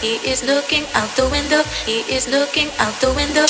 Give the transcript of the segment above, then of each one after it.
He is looking out the window. He is looking out the window.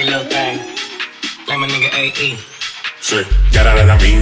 cocky little thing. Like my nigga AE. Shit, got out of that mean.